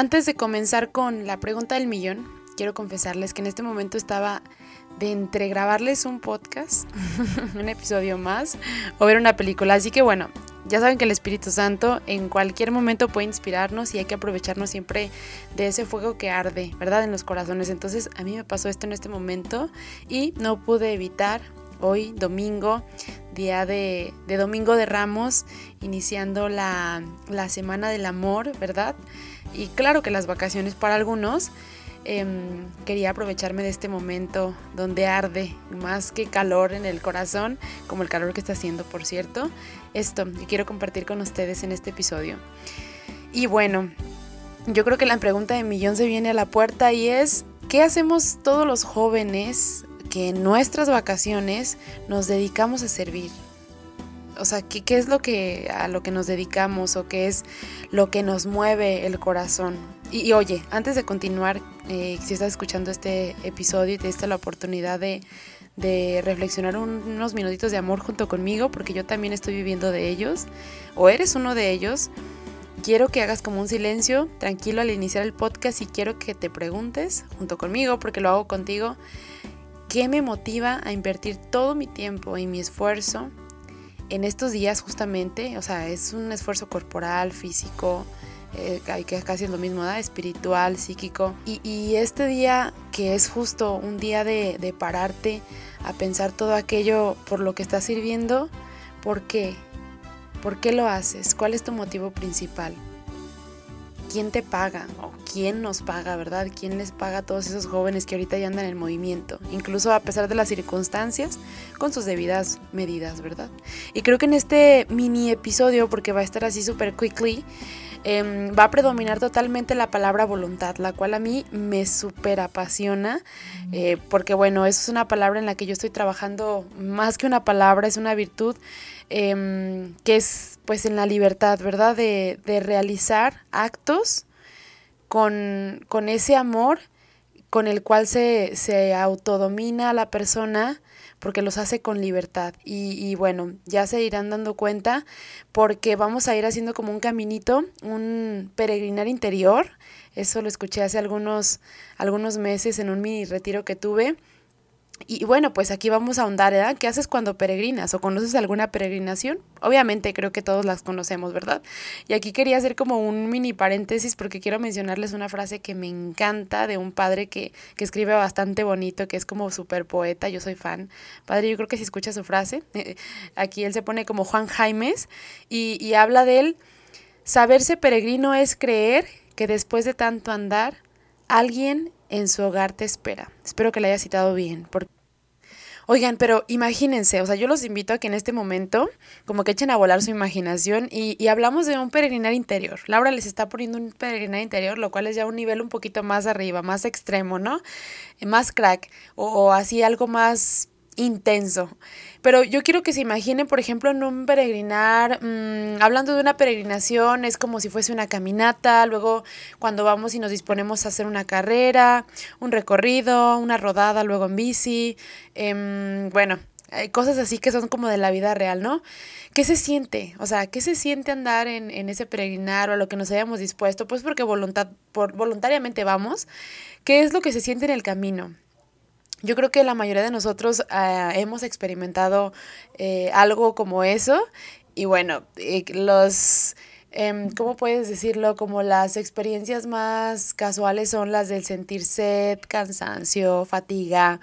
Antes de comenzar con la pregunta del millón, quiero confesarles que en este momento estaba de entre grabarles un podcast, un episodio más, o ver una película. Así que bueno, ya saben que el Espíritu Santo en cualquier momento puede inspirarnos y hay que aprovecharnos siempre de ese fuego que arde, ¿verdad? En los corazones. Entonces a mí me pasó esto en este momento y no pude evitar hoy, domingo, día de, Domingo de Ramos, iniciando la, la Semana del Amor, ¿verdad? Y claro que las vacaciones para algunos. Em, quería aprovecharme de este momento donde arde más que calor en el corazón, como el calor que está haciendo, por cierto, esto que quiero compartir con ustedes en este episodio. Y bueno, yo creo que la pregunta de millón se viene a la puerta y es, ¿qué hacemos todos los jóvenes que en nuestras vacaciones nos dedicamos a servir? O sea, ¿qué, ¿qué, es lo que a lo que nos dedicamos o qué es lo que nos mueve el corazón? Y, oye, antes de continuar, eh, si estás escuchando este episodio y te diste la oportunidad de, de reflexionar unos minutitos de amor junto conmigo, porque yo también estoy viviendo de ellos, o eres uno de ellos, quiero que hagas como un silencio tranquilo al iniciar el podcast y quiero que te preguntes junto conmigo, porque lo hago contigo, ¿qué me motiva a invertir todo mi tiempo y mi esfuerzo en estos días justamente? O sea, es un esfuerzo corporal, físico, eh, que casi es lo mismo, espiritual, psíquico. Y, este día que es justo un día de, de, pararte a pensar todo aquello por lo que estás sirviendo, ¿por qué? ¿Por qué lo haces? ¿Cuál es tu motivo principal? ¿Quién te paga? ¿O quién nos paga, verdad? ¿Quién les paga a todos esos jóvenes que ahorita ya andan en movimiento? Incluso a pesar de las circunstancias, con sus debidas medidas, ¿verdad? Y creo que en este mini episodio, porque va a estar así súper quickly, Em, va a predominar totalmente la palabra voluntad, la cual a mí me súper apasiona, eh, porque bueno, eso es una palabra en la que yo estoy trabajando más que una palabra, es una virtud em, que es pues en la libertad, ¿verdad? De, realizar actos con, con, ese amor con el cual se, se autodomina la persona porque los hace con libertad. Y, bueno, ya se irán dando cuenta porque vamos a ir haciendo como un caminito, un peregrinar interior. Eso lo escuché hace algunos, algunos meses en un mini retiro que tuve y bueno, pues aquí vamos a ahondar, ¿verdad? ¿Qué haces cuando peregrinas o conoces alguna peregrinación? Obviamente creo que todos las conocemos, ¿verdad? Y aquí quería hacer como un mini paréntesis porque quiero mencionarles una frase que me encanta de un padre que, que escribe bastante bonito, que es como súper poeta, yo soy fan. Padre, yo creo que si escucha su frase, aquí él se pone como Juan Jaimes y, y habla de él, saberse peregrino es creer que después de tanto andar, alguien en su hogar te espera. Espero que la haya citado bien. Porque... Oigan, pero imagínense, o sea, yo los invito a que en este momento como que echen a volar su imaginación y, hablamos de un peregrinar interior. Laura les está poniendo un peregrinar interior, lo cual es ya un nivel un poquito más arriba, más extremo, ¿no? Más crack o así algo más intenso. Pero yo quiero que se imaginen, por ejemplo, en un peregrinar, mm, hablando de una peregrinación, es como si fuese una caminata, luego cuando vamos y nos disponemos a hacer una carrera, un recorrido, una rodada, luego en bici, em, bueno, hay cosas así que son como de la vida real, ¿no? ¿Qué se siente? O sea, ¿qué se siente andar en, en ese peregrinar o a lo que nos hayamos dispuesto? Pues porque voluntad, por, voluntariamente vamos. ¿Qué es lo que se siente en el camino? Yo creo que la mayoría de nosotros ah, hemos experimentado eh, algo como eso y bueno, eh, los, em, ¿cómo puedes decirlo? Como las experiencias más casuales son las del sentir sed, cansancio, fatiga,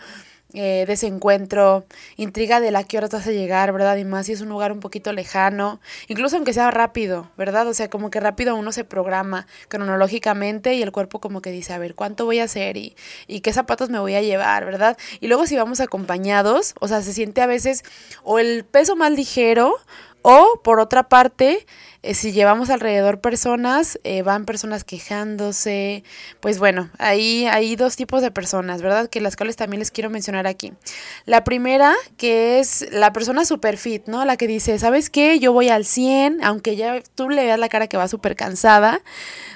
eh, desencuentro, intriga de la que hora vas a llegar, ¿verdad? Y más si es un lugar un poquito lejano, incluso aunque sea rápido, ¿verdad? O sea, como que rápido uno se programa cronológicamente y el cuerpo como que dice, a ver, ¿cuánto voy a hacer? Y, y qué zapatos me voy a llevar, ¿verdad? Y luego si vamos acompañados, o sea, se siente a veces o el peso más ligero o por otra parte, eh, si llevamos alrededor personas, eh, van personas quejándose. Pues bueno, ahí hay dos tipos de personas, ¿verdad? Que las cuales también les quiero mencionar aquí. La primera, que es la persona super fit, ¿no? La que dice, ¿sabes qué? Yo voy al 100, aunque ya tú le veas la cara que va súper cansada.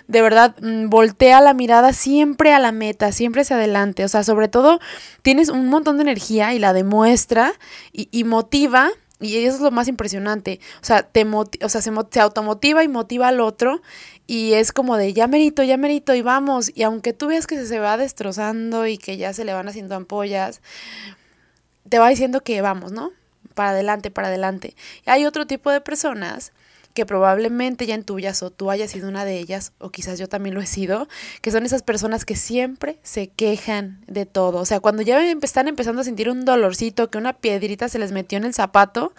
De verdad, mm, voltea la mirada siempre a la meta, siempre hacia adelante. O sea, sobre todo, tienes un montón de energía y la demuestra y, y motiva y eso es lo más impresionante. O sea, te o sea se, se, automotiva y motiva al otro. y es como de ya merito, ya merito y vamos. Y aunque tú veas que se va destrozando y que ya se le van haciendo ampollas, te va diciendo que vamos, ¿no? Para adelante, para adelante. Y hay otro tipo de personas que probablemente ya intuyas o tú hayas sido una de ellas, o quizás yo también lo he sido, que son esas personas que siempre se quejan de todo. O sea, cuando ya están empezando a sentir un dolorcito, que una piedrita se les metió en el zapato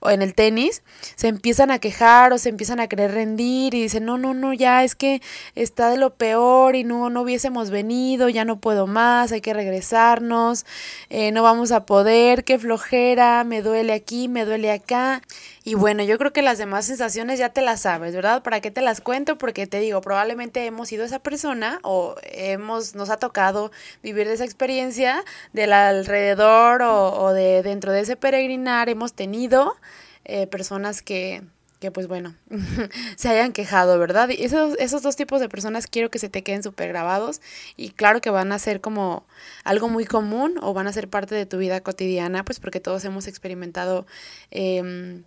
o en el tenis, se empiezan a quejar o se empiezan a querer rendir y dicen, no, no, no, ya es que está de lo peor y no, no hubiésemos venido, ya no puedo más, hay que regresarnos, eh, no vamos a poder, qué flojera, me duele aquí, me duele acá. Y bueno, yo creo que las demás sensaciones ya te las sabes, ¿verdad? ¿Para qué te las cuento? Porque te digo, probablemente hemos sido esa persona o hemos, nos ha tocado vivir esa experiencia del alrededor o, de dentro de ese peregrinar hemos tenido eh, personas que, que pues bueno, se hayan quejado, ¿verdad? Y esos, esos dos tipos de personas quiero que se te queden súper grabados y claro que van a ser como algo muy común o van a ser parte de tu vida cotidiana, pues porque todos hemos experimentado eh,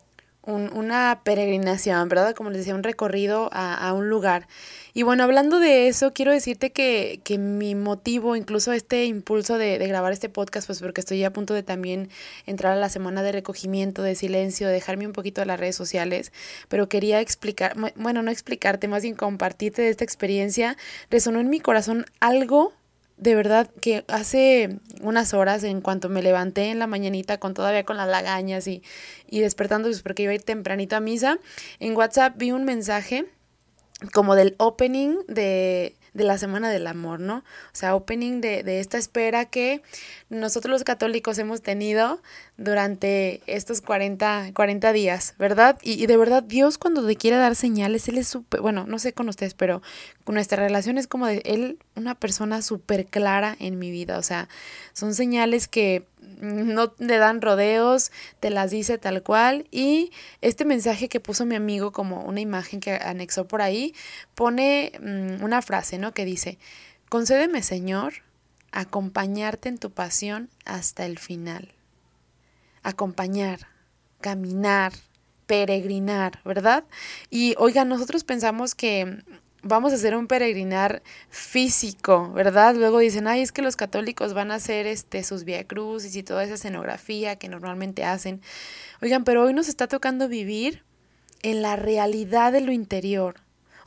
una peregrinación, ¿verdad? Como les decía, un recorrido a, un lugar. Y bueno, hablando de eso, quiero decirte que, que mi motivo, incluso este impulso de, de, grabar este podcast, pues porque estoy a punto de también entrar a la semana de recogimiento, de silencio, dejarme un poquito de las redes sociales, pero quería explicar, bueno, no explicarte, más bien compartirte de esta experiencia, resonó en mi corazón algo de verdad que hace unas horas, en cuanto me levanté en la mañanita con todavía con las lagañas y, y despertando pues porque iba a ir tempranito a misa, en WhatsApp vi un mensaje como del opening de, de la Semana del Amor, ¿no? O sea, opening de, de, esta espera que nosotros los católicos hemos tenido durante estos 40, 40 días, ¿verdad? Y, de verdad, Dios cuando te quiere dar señales, Él es súper, bueno, no sé con ustedes, pero nuestra relación es como de Él, una persona súper clara en mi vida, o sea, son señales que no le dan rodeos, te las dice tal cual. Y este mensaje que puso mi amigo como una imagen que anexó por ahí, pone mm, una frase, ¿no? Que dice, concédeme Señor acompañarte en tu pasión hasta el final. Acompañar, caminar, peregrinar, ¿verdad? Y oigan, nosotros pensamos que vamos a hacer un peregrinar físico, ¿verdad? Luego dicen, ay, es que los católicos van a hacer este, sus via crucis y toda esa escenografía que normalmente hacen. Oigan, pero hoy nos está tocando vivir en la realidad de lo interior.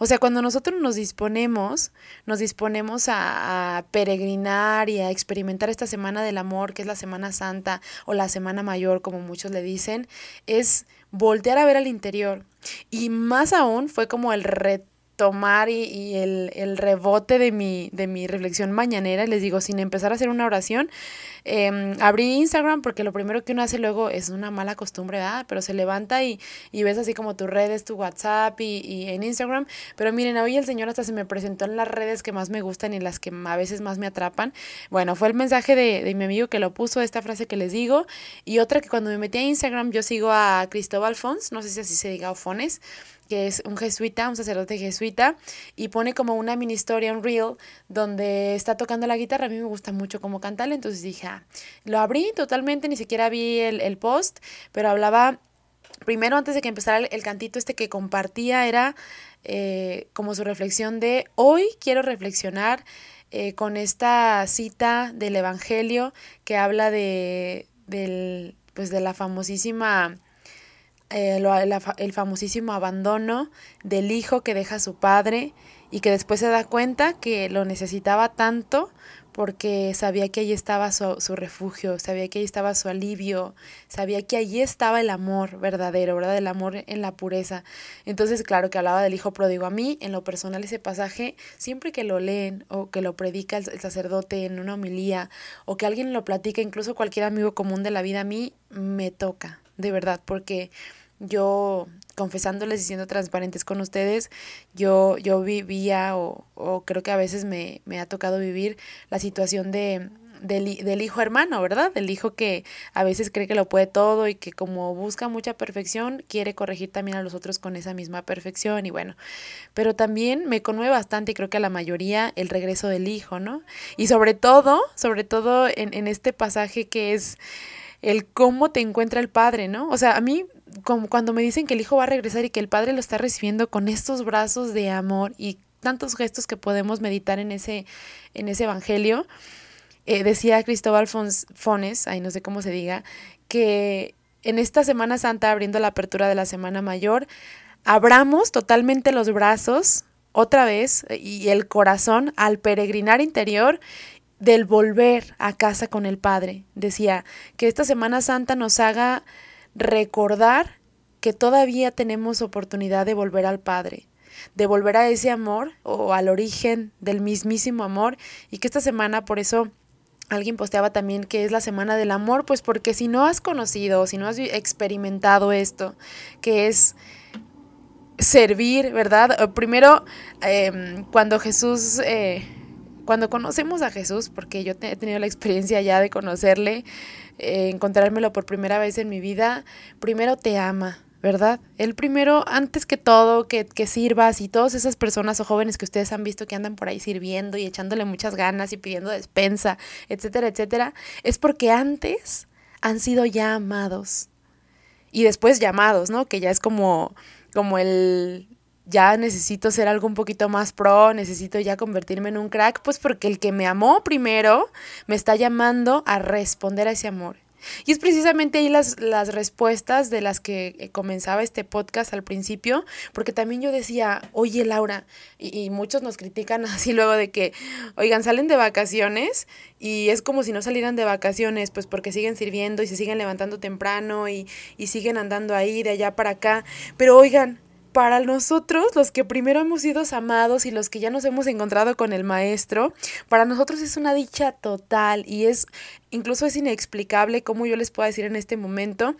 O sea, cuando nosotros nos disponemos, nos disponemos a, peregrinar y a experimentar esta semana del amor, que es la Semana Santa o la Semana Mayor, como muchos le dicen, es voltear a ver al interior. Y más aún fue como el reto tomar y, el, rebote de mi, de mi reflexión mañanera, les digo, sin empezar a hacer una oración, eh, abrí Instagram porque lo primero que uno hace luego es una mala costumbre, ¿verdad? Pero se levanta y, y ves así como tus redes, tu WhatsApp y, y, en Instagram. Pero miren, hoy el Señor hasta se me presentó en las redes que más me gustan y las que a veces más me atrapan. Bueno, fue el mensaje de, de mi amigo que lo puso, esta frase que les digo. Y otra que cuando me metí a Instagram yo sigo a Cristóbal Fons, no sé si así se diga o Fones que es un jesuita, un sacerdote jesuita, y pone como una mini historia, un reel, donde está tocando la guitarra. A mí me gusta mucho cómo cantarle, entonces dije, ah, lo abrí totalmente, ni siquiera vi el, el post, pero hablaba, primero antes de que empezara el, cantito este que compartía, era eh, como su reflexión de, hoy quiero reflexionar eh, con esta cita del Evangelio que habla de, del, pues de la famosísima eh, el famosísimo abandono del hijo que deja a su padre y que después se da cuenta que lo necesitaba tanto porque sabía que allí estaba su, su, refugio, sabía que allí estaba su alivio, sabía que allí estaba el amor verdadero, ¿verdad? El amor en la pureza. Entonces, claro que hablaba del hijo pródigo. A mí, en lo personal, ese pasaje, siempre que lo leen o que lo predica el, el sacerdote en una homilía o que alguien lo platica, incluso cualquier amigo común de la vida, a mí me toca, de verdad, porque yo confesándoles y siendo transparentes con ustedes, yo, yo vivía o, o creo que a veces me, me, ha tocado vivir la situación de, del, hijo hermano, ¿verdad? Del hijo que a veces cree que lo puede todo y que como busca mucha perfección, quiere corregir también a los otros con esa misma perfección y bueno, pero también me conmueve bastante y creo que a la mayoría el regreso del hijo, ¿no? Y sobre todo, sobre todo en, en este pasaje que es el cómo te encuentra el padre, ¿no? O sea, a mí como cuando me dicen que el hijo va a regresar y que el padre lo está recibiendo con estos brazos de amor y tantos gestos que podemos meditar en ese, en ese evangelio, eh, decía Cristóbal Fones, ahí no sé cómo se diga, que en esta Semana Santa, abriendo la apertura de la Semana Mayor, abramos totalmente los brazos otra vez y el corazón al peregrinar interior del volver a casa con el Padre. Decía que esta Semana Santa nos haga recordar que todavía tenemos oportunidad de volver al Padre, de volver a ese amor o al origen del mismísimo amor y que esta semana por eso alguien posteaba también que es la semana del amor, pues porque si no has conocido, si no has experimentado esto, que es servir, ¿verdad? Primero, em, cuando Jesús... Eh, cuando conocemos a Jesús, porque yo he tenido la experiencia ya de conocerle, eh, encontrármelo por primera vez en mi vida, primero te ama, ¿verdad? El primero, antes que todo, que, que, sirvas y todas esas personas o jóvenes que ustedes han visto que andan por ahí sirviendo y echándole muchas ganas y pidiendo despensa, etcétera, etcétera, es porque antes han sido ya amados y después llamados, ¿no? Que ya es como, como el, ya necesito ser algo un poquito más pro, necesito ya convertirme en un crack, pues porque el que me amó primero me está llamando a responder a ese amor. Y es precisamente ahí las, las respuestas de las que eh, comenzaba este podcast al principio, porque también yo decía, oye Laura, y, muchos nos critican así luego de que, oigan, salen de vacaciones y es como si no salieran de vacaciones, pues porque siguen sirviendo y se siguen levantando temprano y, y siguen andando ahí de allá para acá, pero oigan, para nosotros, los que primero hemos sido amados y los que ya nos hemos encontrado con el Maestro, para nosotros es una dicha total y es, incluso es inexplicable cómo yo les puedo decir en este momento,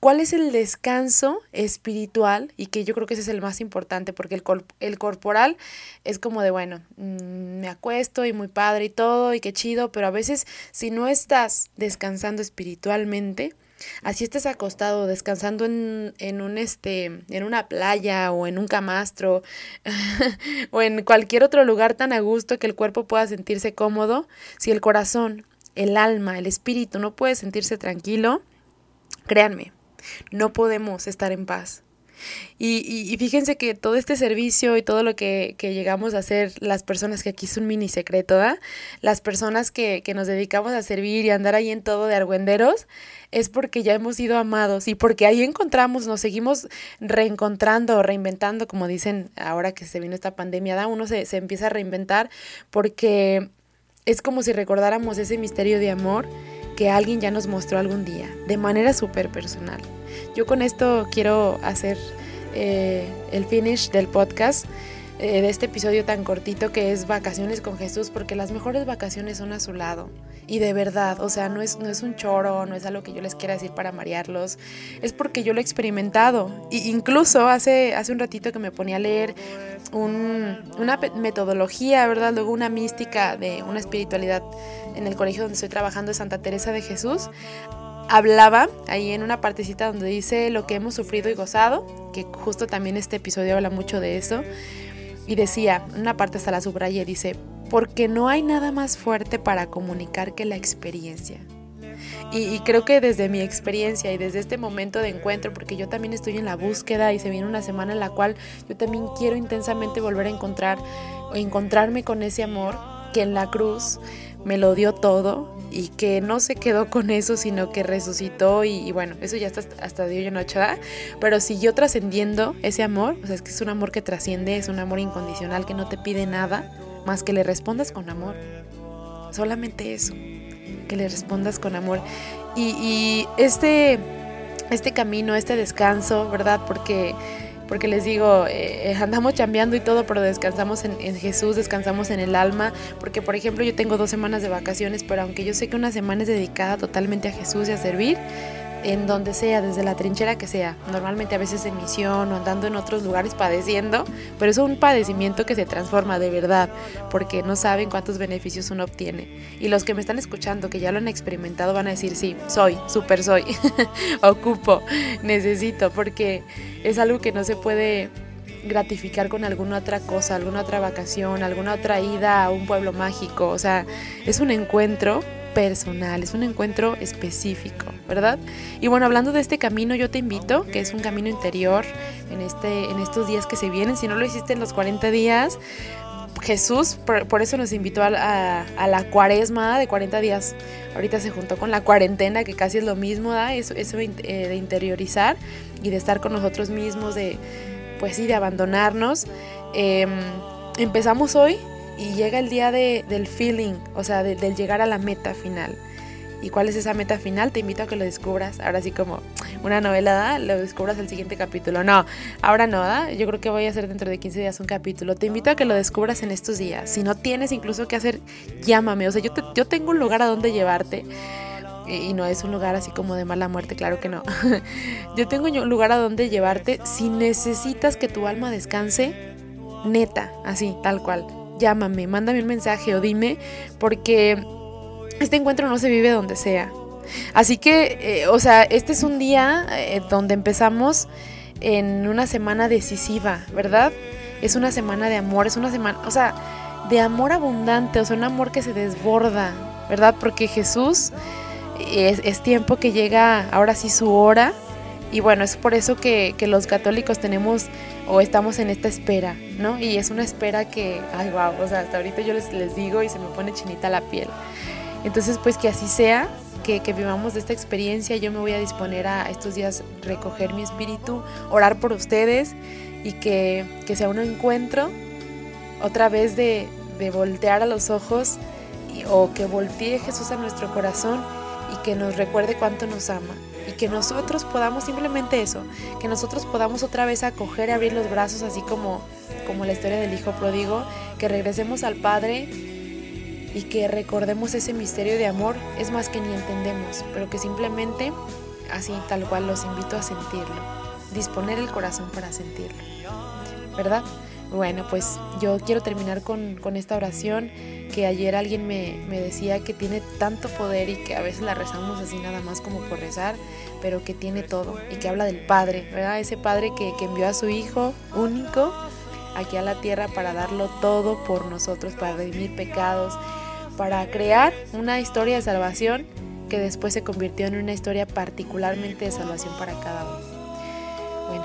cuál es el descanso espiritual y que yo creo que ese es el más importante porque el, el corporal es como de, bueno, mm, me acuesto y muy padre y todo y qué chido, pero a veces si no estás descansando espiritualmente, Así estés acostado, descansando en, en, un este, en una playa o en un camastro o en cualquier otro lugar tan a gusto que el cuerpo pueda sentirse cómodo, si el corazón, el alma, el espíritu no puede sentirse tranquilo, créanme, no podemos estar en paz. Y, y, fíjense que todo este servicio y todo lo que, que, llegamos a hacer, las personas que aquí es un mini secreto, ¿verdad? las personas que, que nos dedicamos a servir y andar ahí en todo de argüenderos, es porque ya hemos sido amados y porque ahí encontramos, nos seguimos reencontrando reinventando, como dicen ahora que se vino esta pandemia, ¿da? uno se, se empieza a reinventar porque es como si recordáramos ese misterio de amor que alguien ya nos mostró algún día, de manera súper personal. Yo con esto quiero hacer eh, el finish del podcast. Eh, de este episodio tan cortito que es Vacaciones con Jesús, porque las mejores vacaciones son a su lado. Y de verdad, o sea, no es, no es un choro, no es algo que yo les quiera decir para marearlos, es porque yo lo he experimentado. Y incluso hace, hace un ratito que me ponía a leer una metodología, ¿verdad? Luego una mística de una espiritualidad en el colegio donde estoy trabajando de Santa Teresa de Jesús hablaba ahí en una partecita donde dice lo que hemos sufrido y gozado, que justo también este episodio habla mucho de eso, y decía, una parte hasta la subraya, dice, porque no hay nada más fuerte para comunicar que la experiencia. Y, creo que desde mi experiencia y desde este momento de encuentro, porque yo también estoy en la búsqueda y se viene una semana en la cual yo también quiero intensamente volver a encontrar o encontrarme con ese amor que en la cruz me lo dio todo y que no se quedó con eso, sino que resucitó y, bueno, eso ya está hasta Dios y noche, Pero siguió trascendiendo ese amor, o sea, es que es un amor que trasciende, es un amor incondicional que no te pide nada más que le respondas con amor. Solamente eso, que le respondas con amor. Y, y este, este camino, este descanso, ¿verdad? Porque porque les digo, eh, andamos chambeando y todo, pero descansamos en, en, Jesús, descansamos en el alma, porque por ejemplo yo tengo dos semanas de vacaciones, pero aunque yo sé que una semana es dedicada totalmente a Jesús y a servir, en donde sea, desde la trinchera que sea, normalmente a veces en misión o andando en otros lugares padeciendo, pero es un padecimiento que se transforma de verdad, porque no saben cuántos beneficios uno obtiene. Y los que me están escuchando, que ya lo han experimentado, van a decir, sí, soy, súper soy, ocupo, necesito, porque es algo que no se puede gratificar con alguna otra cosa, alguna otra vacación, alguna otra ida a un pueblo mágico, o sea, es un encuentro personal, es un encuentro específico. ¿Verdad? Y bueno, hablando de este camino, yo te invito, que es un camino interior en, este, en estos días que se vienen. Si no lo hiciste en los 40 días, Jesús por, eso nos invitó a, la cuaresma de 40 días. Ahorita se juntó con la cuarentena, que casi es lo mismo, ¿da? Eso, eso eh, de interiorizar y de estar con nosotros mismos, de, pues sí, de abandonarnos. Em, empezamos hoy y llega el día de, del feeling, o sea, del llegar a la meta final. ¿Y cuál es esa meta final? Te invito a que lo descubras. Ahora sí como una novela, ¿da? lo descubras el siguiente capítulo. No, ahora no, ¿da? yo creo que voy a hacer dentro de 15 días un capítulo. Te invito a que lo descubras en estos días. Si no tienes incluso que hacer, llámame. O sea, yo, yo tengo un lugar a donde llevarte. Y no es un lugar así como de mala muerte, claro que no. yo tengo un lugar a donde llevarte si necesitas que tu alma descanse, neta, así, tal cual. Llámame, mándame un mensaje o dime, porque este encuentro no se vive donde sea. Así que, eh, o sea, este es un día eh, donde empezamos en una semana decisiva, ¿verdad? Es una semana de amor, es una semana, o sea, de amor abundante, o sea, un amor que se desborda, ¿verdad? Porque Jesús es, es tiempo que llega ahora sí su hora. Y bueno, es por eso que, los católicos tenemos o estamos en esta espera, ¿no? Y es una espera que, ay, wow, o sea, hasta ahorita yo les digo y se me pone chinita la piel. Entonces, pues que así sea, que, vivamos de esta experiencia. Yo me voy a disponer a estos días recoger mi espíritu, orar por ustedes y que, sea un encuentro otra vez de, voltear a los ojos o que voltee Jesús a nuestro corazón y que nos recuerde cuánto nos ama y que nosotros podamos simplemente eso, que nosotros podamos otra vez acoger y abrir los brazos así como como la historia del hijo pródigo, que regresemos al Padre y que recordemos ese misterio de amor, es más que ni entendemos, pero que simplemente, así tal cual, los invito a sentirlo, disponer el corazón para sentirlo, ¿verdad? Bueno, pues yo quiero terminar con, esta oración que ayer alguien me, decía que tiene tanto poder y que a veces la rezamos así nada más como por rezar, pero que tiene todo y que habla del Padre, ¿verdad? Ese Padre que, que envió a su Hijo único aquí a la tierra para darlo todo por nosotros, para redimir pecados, para crear una historia de salvación que después se convirtió en una historia particularmente de salvación para cada uno. Bueno,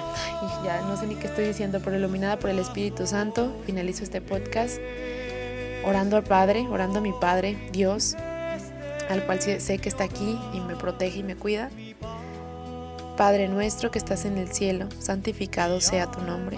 ya no sé ni qué estoy diciendo, pero iluminada por el Espíritu Santo, finalizo este podcast orando al Padre, orando a mi Padre, Dios, al cual sé que está aquí y me protege y me cuida. Padre nuestro que estás en el cielo, santificado sea tu nombre.